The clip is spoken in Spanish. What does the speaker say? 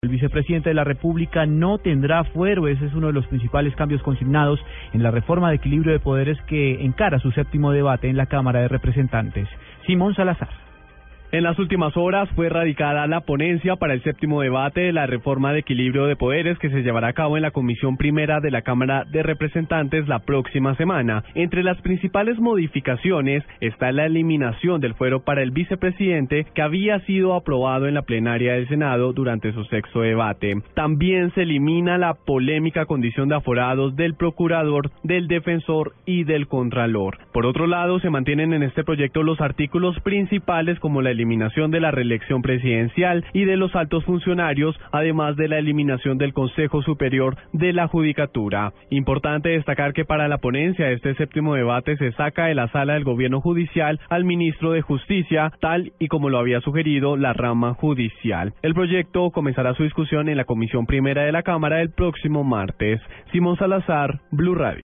El vicepresidente de la República no tendrá fuero, ese es uno de los principales cambios consignados en la reforma de equilibrio de poderes que encara su séptimo debate en la Cámara de Representantes. Simón Salazar. En las últimas horas fue radicada la ponencia para el séptimo debate de la reforma de equilibrio de poderes que se llevará a cabo en la Comisión Primera de la Cámara de Representantes la próxima semana. Entre las principales modificaciones está la eliminación del fuero para el vicepresidente que había sido aprobado en la plenaria del Senado durante su sexto debate. También se elimina la polémica condición de aforados del procurador, del defensor y del contralor. Por otro lado, se mantienen en este proyecto los artículos principales como la eliminación de la reelección presidencial y de los altos funcionarios, además de la eliminación del Consejo Superior de la Judicatura. Importante destacar que para la ponencia de este séptimo debate se saca de la sala del gobierno judicial al ministro de Justicia, tal y como lo había sugerido la rama judicial. El proyecto comenzará su discusión en la Comisión Primera de la Cámara el próximo martes. Simón Salazar, Blue Radio.